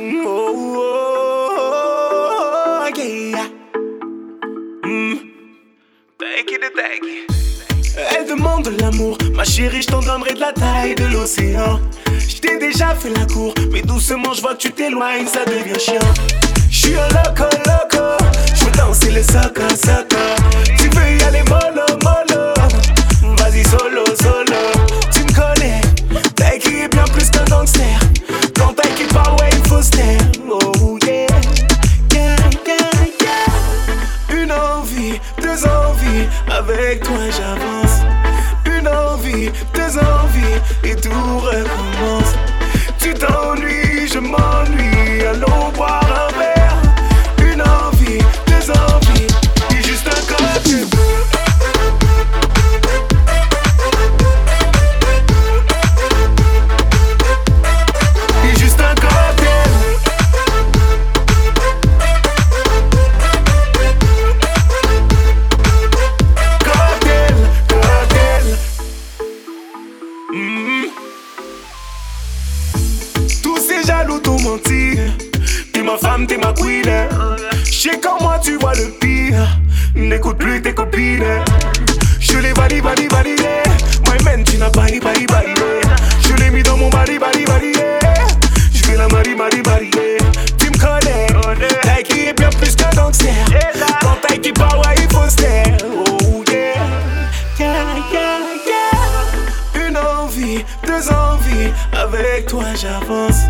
Oh, Elle demande l'amour, ma chérie, je t'en donnerai de la taille de l'océan. Je t'ai déjà fait la cour, mais doucement, je vois que tu t'éloignes, ça devient chiant. Je suis un loco, loco, je veux danser le soca, soca. Tu veux y aller, moi? Deux envies, avec toi j'avance. Une envie, t'ont menti. T'es ma femme, t'es ma queen. J'sais quand moi tu vois le pire. N'écoute plus tes copines. Je l'ai validé, validé, validé. Man, tu n'as pas validé, validé. Je l'ai mis dans mon body, body, body. Je vais la marier, marier, marier. Tu me connais. T'as qui est bien plus qu'un gangster. Quand t'as qui parle, ouais, il faut se. Oh. Yeah, yeah, yeah. Une envie, deux envies, avec toi j'avance.